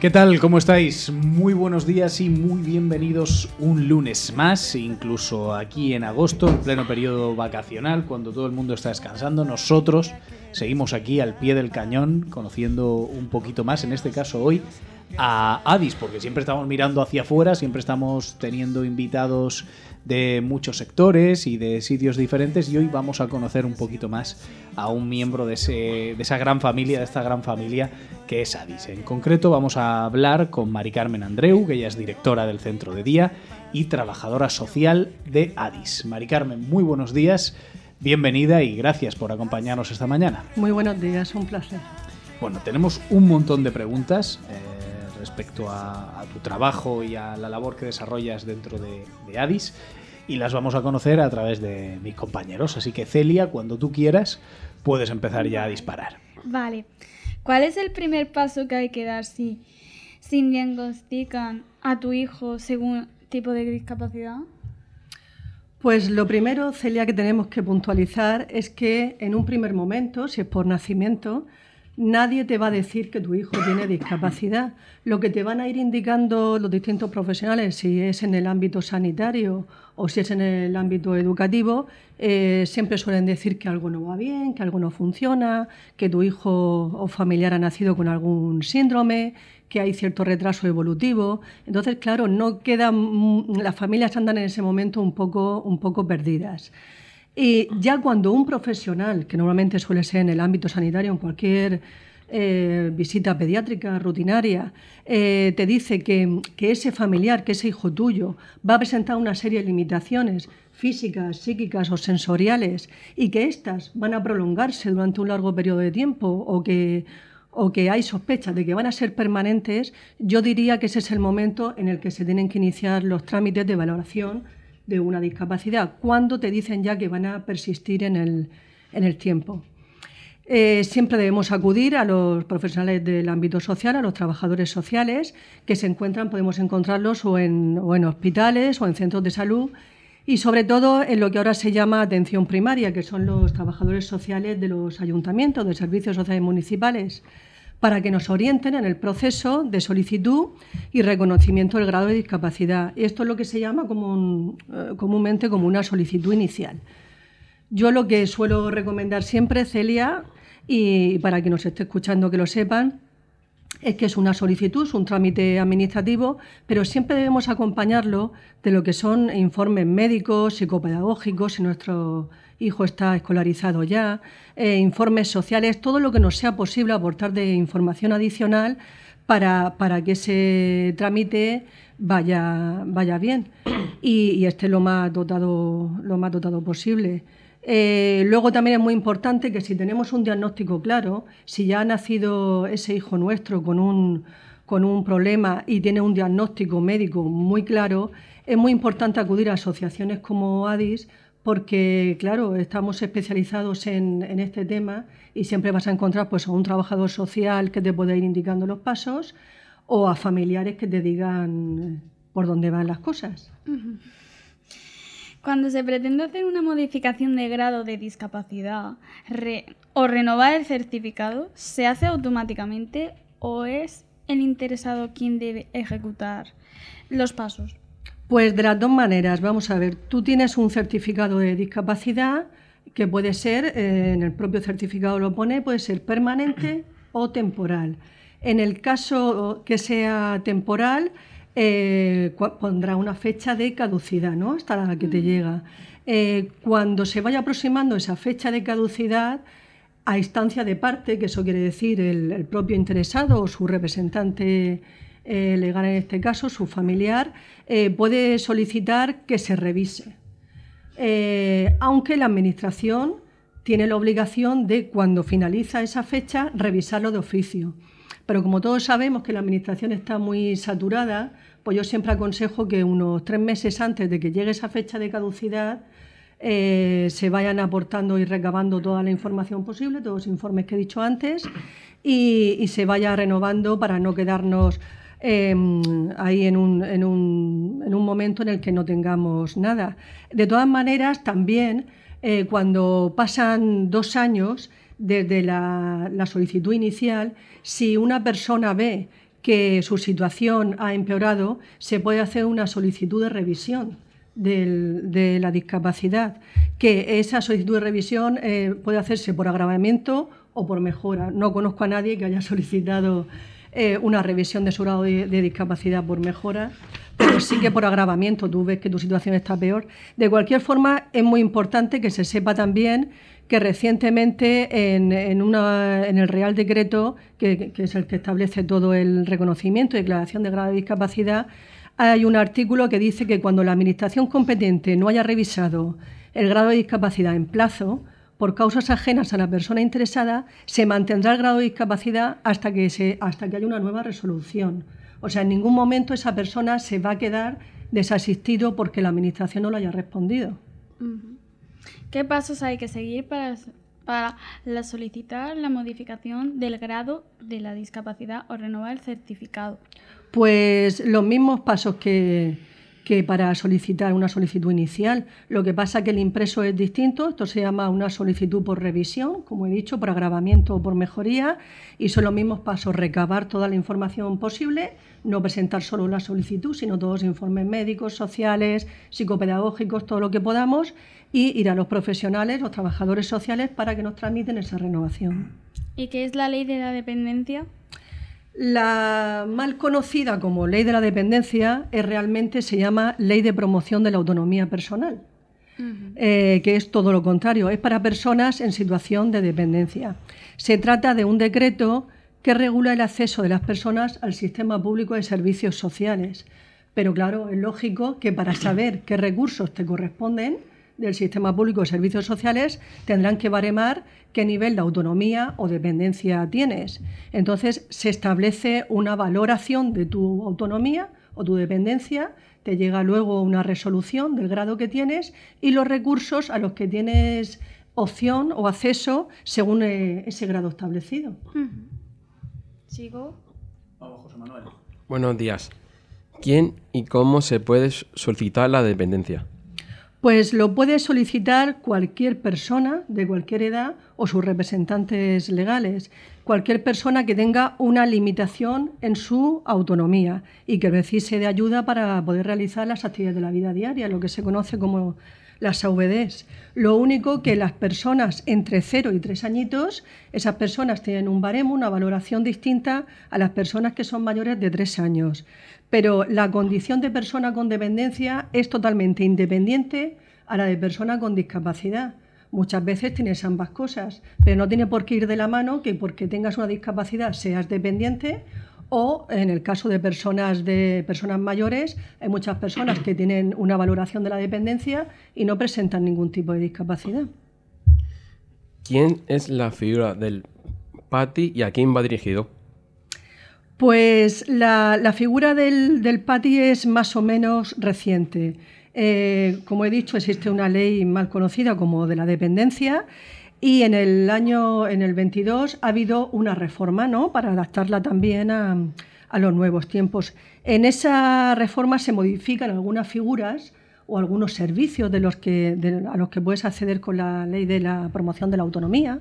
¿Qué tal? ¿Cómo estáis? Muy buenos días y muy bienvenidos un lunes más, incluso aquí en agosto, en pleno periodo vacacional, cuando todo el mundo está descansando. Nosotros seguimos aquí al pie del cañón, conociendo un poquito más, en este caso hoy, a Adis, porque siempre estamos mirando hacia afuera, siempre estamos teniendo invitados de muchos sectores y de sitios diferentes y hoy vamos a conocer un poquito más a un miembro de, ese, de esa gran familia, de esta gran familia que es Adis. En concreto vamos a hablar con Mari Carmen Andreu, que ella es directora del centro de día y trabajadora social de Adis. Mari Carmen, muy buenos días, bienvenida y gracias por acompañarnos esta mañana. Muy buenos días, un placer. Bueno, tenemos un montón de preguntas. Eh, respecto a, a, tu trabajo y a la labor que desarrollas dentro de, de, Adis y las vamos a conocer a través de mis compañeros. Así que Celia, cuando tú quieras, puedes empezar ya a disparar. Vale. ¿Cuál es el primer paso que hay que dar si, si diagnostican a tu hijo según tipo de discapacidad? Pues lo primero, Celia, que tenemos que puntualizar es que en un primer momento, si es por nacimiento, nadie te va a decir que tu hijo tiene discapacidad. Lo que te van a ir indicando los distintos profesionales, si es en el ámbito sanitario o si es en el ámbito educativo, eh, siempre suelen decir que algo no va bien, que algo no funciona, que tu hijo o familiar ha nacido con algún síndrome, que hay cierto retraso evolutivo. Entonces, claro, no quedan, las familias andan en ese momento un poco, un poco perdidas. Y ya cuando un profesional, que normalmente suele ser en el ámbito sanitario, en cualquier eh, visita pediátrica rutinaria, eh, te dice que, ese familiar, que ese hijo tuyo, va a presentar una serie de limitaciones físicas, psíquicas o sensoriales y que éstas van a prolongarse durante un largo periodo de tiempo o que, o que hay sospechas de que van a ser permanentes, yo diría que ese es el momento en el que se tienen que iniciar los trámites de valoración de una discapacidad, cuando te dicen ya que van a persistir en el, en el tiempo. Eh, siempre debemos acudir a los profesionales del ámbito social, a los trabajadores sociales que se encuentran, podemos encontrarlos o en, o en hospitales o en centros de salud y sobre todo en lo que ahora se llama atención primaria, que son los trabajadores sociales de los ayuntamientos, de servicios sociales municipales, para que nos orienten en el proceso de solicitud y reconocimiento del grado de discapacidad. Esto es lo que se llama eh, comúnmente como una solicitud inicial. Yo lo que suelo recomendar siempre, Celia, y para quien nos esté escuchando que lo sepan, es que es una solicitud, es un trámite administrativo, pero siempre debemos acompañarlo de lo que son informes médicos, psicopedagógicos, si nuestro hijo está escolarizado ya, eh, informes sociales, todo lo que nos sea posible aportar de información adicional para, para que ese trámite vaya, vaya bien y, esté lo más dotado, lo más dotado posible. Eh, luego también es muy importante que si tenemos un diagnóstico claro, si ya ha nacido ese hijo nuestro con un, con un problema y tiene un diagnóstico médico muy claro, es muy importante acudir a asociaciones como ADIS porque, claro, estamos especializados en, este tema y siempre vas a encontrar pues, a un trabajador social que te puede ir indicando los pasos o a familiares que te digan por dónde van las cosas. Cuando se pretende hacer una modificación de grado de discapacidad o renovar el certificado, ¿se hace automáticamente o es el interesado quien debe ejecutar los pasos? Pues de las dos maneras. Vamos a ver, tú tienes un certificado de discapacidad que puede ser, eh, en el propio certificado lo pone, puede ser permanente o temporal. En el caso que sea temporal, eh, pondrá una fecha de caducidad, ¿no? Hasta la que te llega. Eh, cuando se vaya aproximando esa fecha de caducidad, a instancia de parte, que eso quiere decir el, el propio interesado o su representante eh, legal en este caso, su familiar, eh, puede solicitar que se revise. Eh, aunque la Administración tiene la obligación de, cuando finaliza esa fecha, revisarlo de oficio. Pero como todos sabemos que la Administración está muy saturada, pues yo siempre aconsejo que unos tres meses antes de que llegue esa fecha de caducidad, eh, se vayan aportando y recabando toda la información posible, todos los informes que he dicho antes, y, se vaya renovando para no quedarnos em, ahí en un, en, un, en un, momento en el que no tengamos nada. De todas maneras, también eh, cuando pasan dos años desde la, solicitud inicial, si una persona ve que su situación ha empeorado, se puede hacer una solicitud de revisión de la discapacidad, que esa solicitud de revisión eh, puede hacerse por agravamiento o por mejora. No conozco a nadie que haya solicitado eh, una revisión de su grado de, discapacidad por mejora, pero sí que por agravamiento tú ves que tu situación está peor. De cualquier forma, es muy importante que se sepa también que recientemente en, el Real Decreto, que, que, es el que establece todo el reconocimiento y declaración de grado de discapacidad, hay un artículo que dice que cuando la Administración competente no haya revisado el grado de discapacidad en plazo, por causas ajenas a la persona interesada, se mantendrá el grado de discapacidad hasta que, se, hasta que haya una nueva resolución. O sea, en ningún momento esa persona se va a quedar desasistido porque la Administración no lo haya respondido. ¿Qué pasos hay que seguir para, para solicitar la modificación del grado de la discapacidad o renovar el certificado? Pues los mismos pasos que, para solicitar una solicitud inicial. Lo que pasa es que el impreso es distinto, esto se llama una solicitud por revisión, como he dicho, por agravamiento o por mejoría, y son los mismos pasos, recabar toda la información posible, no presentar solo la solicitud, sino todos los informes médicos, sociales, psicopedagógicos, todo lo que podamos, y ir a los profesionales, los trabajadores sociales, para que nos transmiten esa renovación. ¿Y qué es la ley de la dependencia? La mal conocida como ley de la dependencia es realmente se llama ley de promoción de la autonomía personal, eh, que es todo lo contrario, es para personas en situación de dependencia. Se trata de un decreto que regula el acceso de las personas al sistema público de servicios sociales. Pero claro, es lógico que para saber qué recursos te corresponden, del sistema público de servicios sociales tendrán que baremar qué nivel de autonomía o dependencia tienes. Entonces se establece una valoración de tu autonomía o tu dependencia, te llega luego una resolución del grado que tienes y los recursos a los que tienes opción o acceso según eh, ese grado establecido. ¿Sigo? Vamos, José Manuel. Buenos días. ¿Quién y cómo se puede solicitar la dependencia? Pues lo puede solicitar cualquier persona de cualquier edad o sus representantes legales, cualquier persona que tenga una limitación en su autonomía y que precise de ayuda para poder realizar las actividades de la vida diaria, lo que se conoce como las AVDs. Lo único que las personas entre 0 y 3 añitos, esas personas tienen un baremo, una valoración distinta a las personas que son mayores de 3 años pero la condición de persona con dependencia es totalmente independiente a la de persona con discapacidad. Muchas veces tienes ambas cosas, pero no tiene por qué ir de la mano que porque tengas una discapacidad seas dependiente o en el caso de personas de personas mayores hay muchas personas que tienen una valoración de la dependencia y no presentan ningún tipo de discapacidad. ¿Quién es la figura del PATI y a quién va dirigido? Pues la, figura del, del, PATI es más o menos reciente. Eh, como he dicho, existe una ley mal conocida como de la dependencia y en el año en el 22 ha habido una reforma ¿no? para adaptarla también a, los nuevos tiempos. En esa reforma se modifican algunas figuras o algunos servicios de los que, a los que puedes acceder con la ley de la promoción de la autonomía.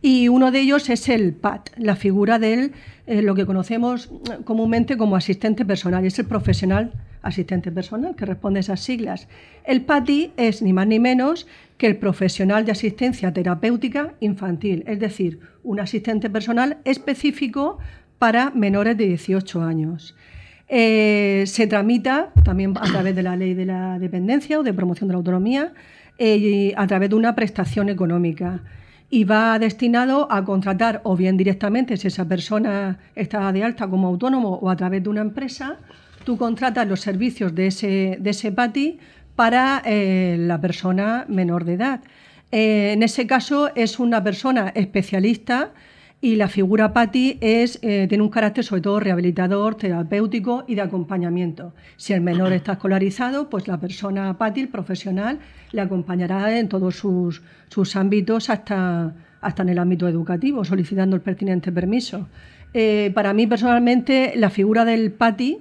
Y uno de ellos es el PAT, la figura de eh, lo que conocemos comúnmente como asistente personal, es el profesional asistente personal que responde a esas siglas. El PATI es ni más ni menos que el profesional de asistencia terapéutica infantil, es decir, un asistente personal específico para menores de 18 años. Eh, se tramita también a través de la ley de la dependencia o de promoción de la autonomía, eh, a través de una prestación económica y va destinado a contratar o bien directamente si esa persona está de alta como autónomo o a través de una empresa, tú contratas los servicios de ese, de ese PATI para eh, la persona menor de edad. Eh, en ese caso es una persona especialista y la figura PATI es, eh, tiene un carácter sobre todo rehabilitador, terapéutico y de acompañamiento. Si el menor está escolarizado, pues la persona PATI, el profesional, le acompañará en todos sus, sus ámbitos hasta, hasta en el ámbito educativo, solicitando el pertinente permiso. Eh, para mí personalmente la figura del PATI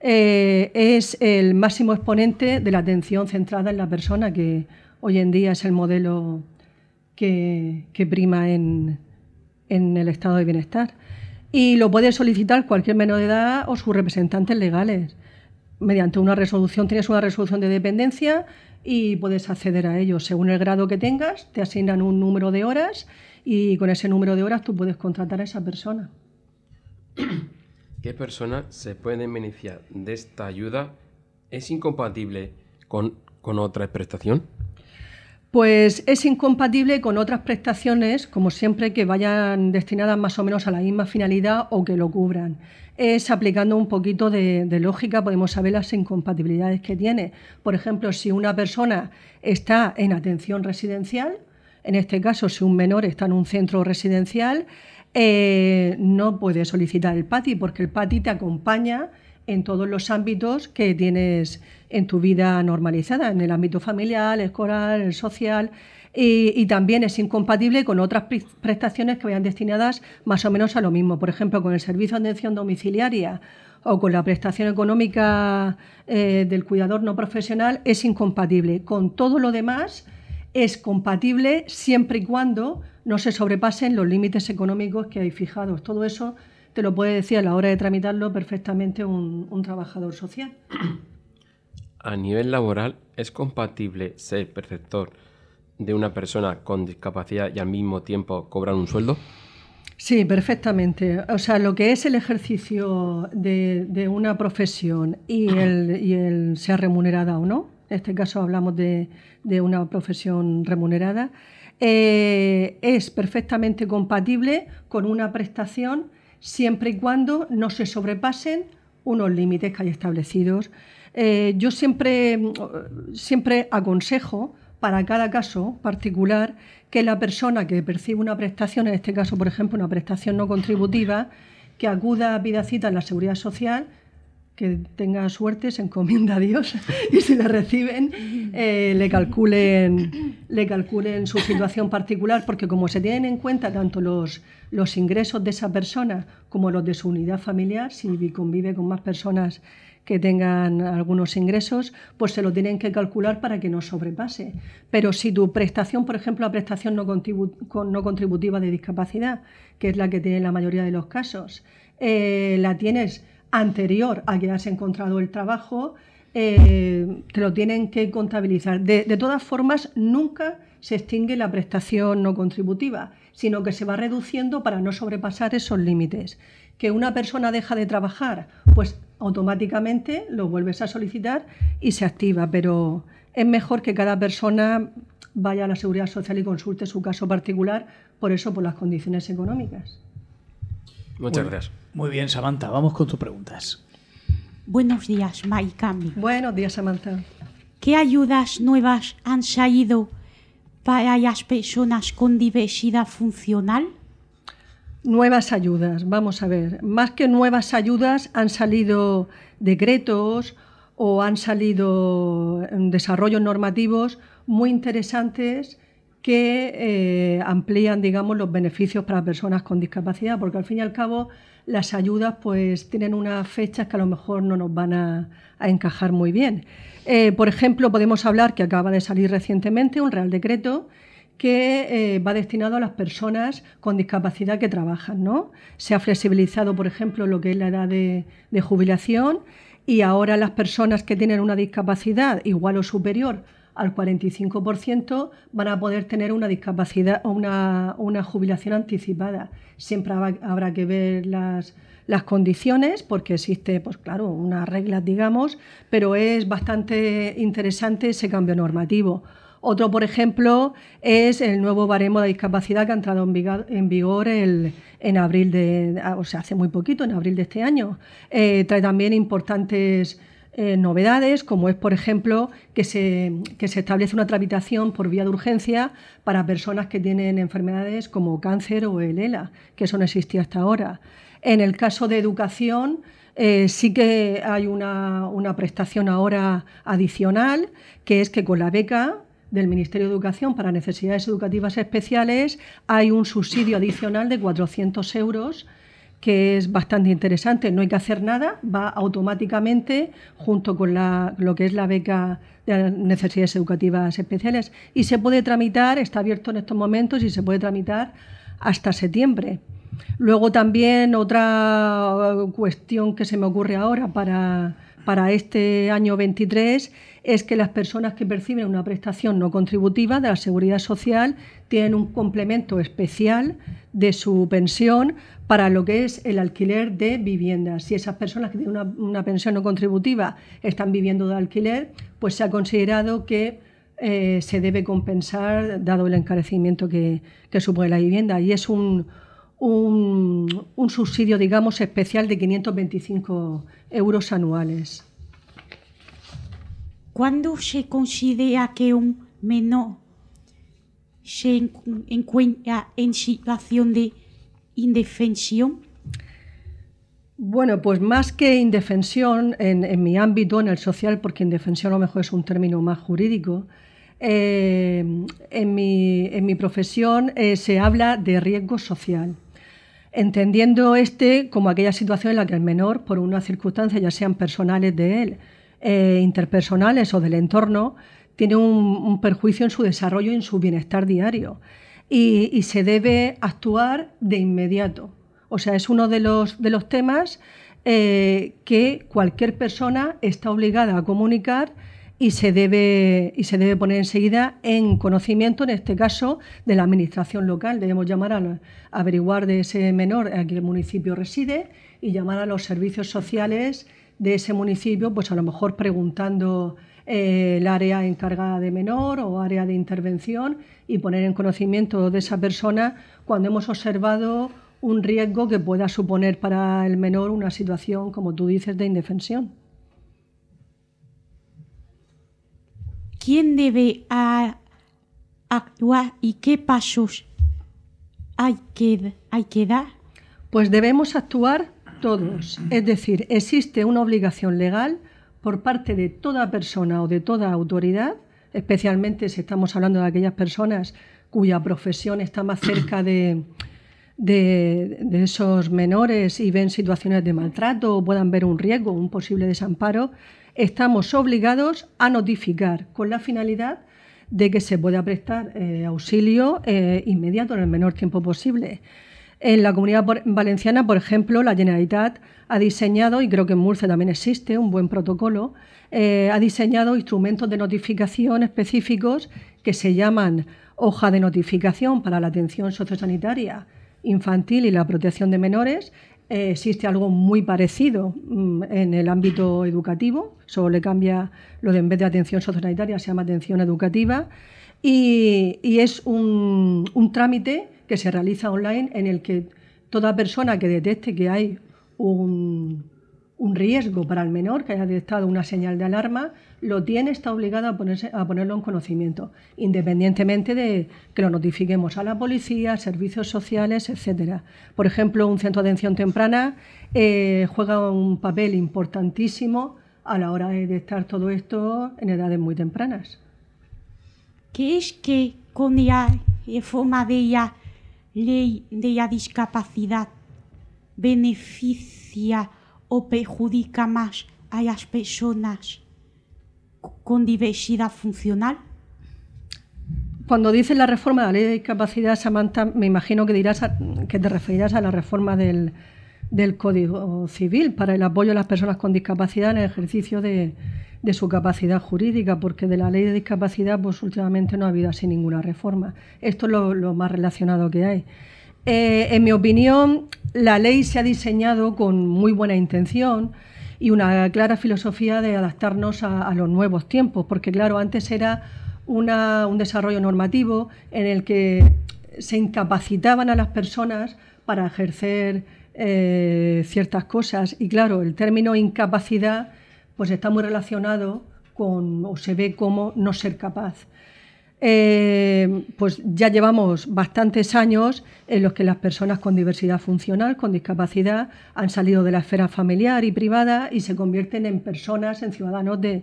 eh, es el máximo exponente de la atención centrada en la persona, que hoy en día es el modelo que, prima en, el estado de bienestar. Y lo puede solicitar cualquier menor de edad o sus representantes legales. Mediante una resolución, tienes una resolución de dependencia y puedes acceder a ello. Según el grado que tengas, te asignan un número de horas y con ese número de horas tú puedes contratar a esa persona. ¿Qué persona se puede beneficiar de esta ayuda? ¿Es incompatible con, otra prestación? Pues es incompatible con otras prestaciones, como siempre, que vayan destinadas más o menos a la misma finalidad o que lo cubran. Es aplicando un poquito de, de, lógica, podemos saber las incompatibilidades que tiene. Por ejemplo, si una persona está en atención residencial, en este caso, si un menor está en un centro residencial, eh, no puedes solicitar el PATI porque el PATI te acompaña en todos los ámbitos que tienes en tu vida normalizada, en el ámbito familiar, escolar, social, y, también es incompatible con otras prestaciones que vayan destinadas más o menos a lo mismo. Por ejemplo, con el servicio de atención domiciliaria o con la prestación económica eh, del cuidador no profesional, es incompatible. Con todo lo demás, es compatible siempre y cuando no se sobrepasen los límites económicos que hay fijados. Todo eso te lo puede decir a la hora de tramitarlo perfectamente un, trabajador social. A nivel laboral, ¿es compatible ser perceptor de una persona con discapacidad y al mismo tiempo cobrar un sueldo? Sí, perfectamente. O sea, lo que es el ejercicio de, una profesión y el, y el sea remunerada o no, en este caso hablamos de, una profesión remunerada, eh, es perfectamente compatible con una prestación siempre y cuando no se sobrepasen unos límites que hay establecidos. Eh, yo siempre, siempre aconsejo para cada caso particular que la persona que percibe una prestación, en este caso, por ejemplo, una prestación no contributiva, que acuda a pida cita en la seguridad social que tenga suerte, se encomienda a Dios y si le reciben, eh, le, calculen, le calculen su situación particular, porque como se tienen en cuenta tanto los, los ingresos de esa persona como los de su unidad familiar, si convive con más personas que tengan algunos ingresos, pues se lo tienen que calcular para que no sobrepase. Pero si tu prestación, por ejemplo, la prestación no, no contributiva de discapacidad, que es la que tiene la mayoría de los casos, eh, la tienes anterior a que has encontrado el trabajo, eh, te lo tienen que contabilizar. De, todas formas, nunca se extingue la prestación no contributiva, sino que se va reduciendo para no sobrepasar esos límites. Que una persona deja de trabajar, pues automáticamente lo vuelves a solicitar y se activa, pero es mejor que cada persona vaya a la seguridad social y consulte su caso particular, por eso por las condiciones económicas. Muchas gracias. Muy bien, Samantha, vamos con tus preguntas. Buenos días, Maikami. Buenos días, Samantha. ¿Qué ayudas nuevas han salido para las personas con diversidad funcional? Nuevas ayudas, vamos a ver. Más que nuevas ayudas, han salido decretos o han salido desarrollos normativos muy interesantes que eh, amplían, digamos, los beneficios para personas con discapacidad, porque al fin y al cabo las ayudas pues tienen unas fechas que a lo mejor no nos van a, encajar muy bien. Eh, por ejemplo, podemos hablar que acaba de salir recientemente un Real Decreto que eh, va destinado a las personas con discapacidad que trabajan. ¿no? Se ha flexibilizado, por ejemplo, lo que es la edad de jubilación y ahora las personas que tienen una discapacidad igual o superior al 45% van a poder tener una discapacidad o una, una, jubilación anticipada. Siempre habrá, que ver las, las, condiciones porque existe, pues claro, unas reglas, digamos, pero es bastante interesante ese cambio normativo. Otro, por ejemplo, es el nuevo baremo de discapacidad que ha entrado en vigor, en abril de, o sea, hace muy poquito, en abril de este año. Eh, trae también importantes eh, novedades, como es, por ejemplo, que se, que se establece una tramitación por vía de urgencia para personas que tienen enfermedades como cáncer o el ELA, que eso no existía hasta ahora. En el caso de educación, eh, sí que hay una, una, prestación ahora adicional, que es que con la beca del Ministerio de Educación para necesidades educativas especiales hay un subsidio adicional de 400 euros que es bastante interesante. No hay que hacer nada, va automáticamente junto con lo que es la beca de necesidades educativas especiales y se puede tramitar, está abierto en estos momentos y se puede tramitar hasta septiembre. Luego también otra cuestión que se me ocurre ahora para, para este año 23 es que las personas que perciben una prestación no contributiva de la seguridad social tienen un complemento especial de su pensión para lo que es el alquiler de viviendas. Si esas personas que tienen una, pensión no contributiva están viviendo de alquiler, pues se ha considerado que eh, se debe compensar dado el encarecimiento que, supone la vivienda. Y es un, un, un subsidio, digamos, especial de 525 euros anuales. ¿Cuándo se considera que un menor se encuentra en situación de indefensión? Bueno, pues más que indefensión en, mi ámbito, en el social, porque indefensión a lo mejor es un término más jurídico, eh, en, mi, profesión eh, se habla de riesgo social, entendiendo este como aquella situación en la que el menor, por una circunstancia, ya sean personales de él, eh, interpersonales o del entorno, tiene un, perjuicio en su desarrollo y en su bienestar diario. Y, se debe actuar de inmediato. O sea, es uno de los, de los temas eh, que cualquier persona está obligada a comunicar y se debe, y se debe poner enseguida en conocimiento, en este caso, de la administración local. Debemos llamar a, averiguar de ese menor a qué municipio reside y llamar a los servicios sociales de ese municipio, pues a lo mejor preguntando eh, el área encargada de menor o área de intervención y poner en conocimiento de esa persona cuando hemos observado un riesgo que pueda suponer para el menor una situación, como tú dices, de indefensión. ¿Quién debe actuar y qué pasos hay que, hay que dar? Pues debemos actuar todos. Es decir, existe una obligación legal por parte de toda persona o de toda autoridad, especialmente si estamos hablando de aquellas personas cuya profesión está más cerca de, de, esos menores y ven situaciones de maltrato o puedan ver un riesgo, un posible desamparo, estamos obligados a notificar con la finalidad de que se pueda prestar eh, auxilio eh, inmediato en el menor tiempo posible. En la comunidad valenciana, por ejemplo, la Generalitat ha diseñado, y creo que en Murcia también existe, un buen protocolo, eh, ha diseñado instrumentos de notificación específicos que se llaman hoja de notificación para la atención sociosanitaria infantil y la protección de menores. Eh, existe algo muy parecido mm, en el ámbito educativo, solo le cambia lo de en vez de atención sociosanitaria se llama atención educativa y, es un, un trámite que se realiza online en el que toda persona que detecte que hay un, riesgo para el menor, que haya detectado una señal de alarma, lo tiene, está obligada a, ponerse, a ponerlo en conocimiento, independientemente de que lo notifiquemos a la policía, servicios sociales, etc. Por ejemplo, un centro de atención temprana eh, juega un papel importantísimo a la hora de detectar todo esto en edades muy tempranas. ¿Qué es que con la forma de ella ley de la discapacidad beneficia o perjudica más a las personas con diversidad funcional? Cuando dices la reforma de la ley de discapacidad, Samantha, me imagino que dirás que te referirás a la reforma del, del Código Civil para el apoyo a las personas con discapacidad en el ejercicio de, de su capacidad jurídica, porque de la ley de discapacidad pues últimamente no ha habido así ninguna reforma. Esto es lo, más relacionado que hay. Eh, en mi opinión, la ley se ha diseñado con muy buena intención y una clara filosofía de adaptarnos a, los nuevos tiempos, porque claro, antes era un desarrollo normativo en el que se incapacitaban a las personas para ejercer eh, ciertas cosas y claro, el término incapacidad pues está muy relacionado con, o se ve como no ser capaz. Eh, pues ya llevamos bastantes años en los que las personas con diversidad funcional, con discapacidad, han salido de la esfera familiar y privada y se convierten en personas, en ciudadanos de,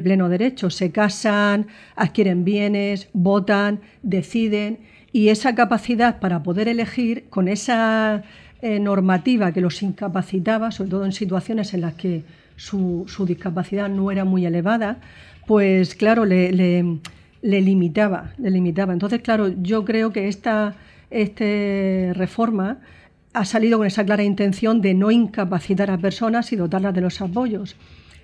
pleno derecho. Se casan, adquieren bienes, votan, deciden y esa capacidad para poder elegir con esa eh, normativa que los incapacitaba, sobre todo en situaciones en las que su, discapacidad no era muy elevada, pues claro, le, limitaba, le limitaba. Entonces, claro, yo creo que esta, esta reforma ha salido con esa clara intención de no incapacitar a personas y dotarlas de los apoyos.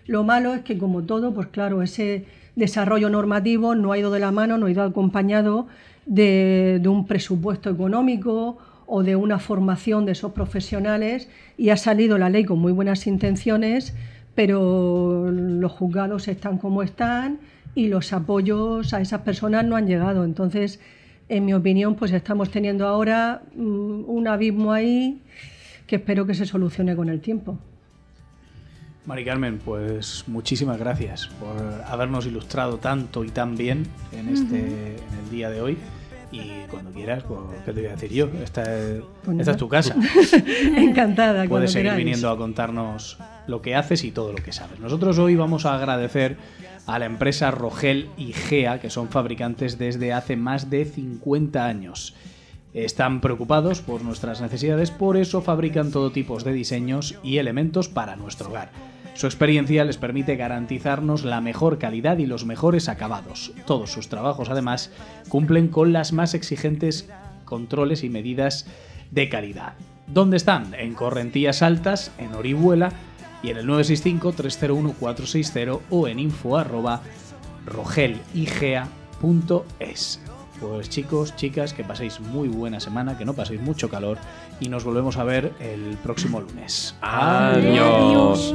Lo malo es que, como todo, pues claro, ese desarrollo normativo no ha ido de la mano, no ha ido acompañado de, un presupuesto económico o de una formación de esos profesionales y ha salido la ley con muy buenas intenciones, pero los juzgados están como están y los apoyos a esas personas no han llegado. Entonces, en mi opinión, pues estamos teniendo ahora mm, un abismo ahí que espero que se solucione con el tiempo. Mari Carmen, pues muchísimas gracias por habernos ilustrado tanto y tan bien en este en el día de hoy. Y cuando quieras, pues, ¿qué te voy a decir yo? Esta es, pues esta es tu casa. Encantada. Puedes seguir viniendo a contarnos lo que haces y todo lo que sabes. Nosotros hoy vamos a agradecer a la empresa Rogel y Gea, que son fabricantes desde hace más de 50 años. Están preocupados por nuestras necesidades, por eso fabrican todo tipo de diseños y elementos para nuestro hogar. Su experiencia les permite garantizarnos la mejor calidad y los mejores acabados. Todos sus trabajos, además, cumplen con las más exigentes controles y medidas de calidad. ¿Dónde están? En Correntías Altas, en Orihuela y en el 965-301-460 o en info pues chicos, chicas, que paséis muy buena semana, que no paséis mucho calor y nos volvemos a ver el próximo lunes. Adiós.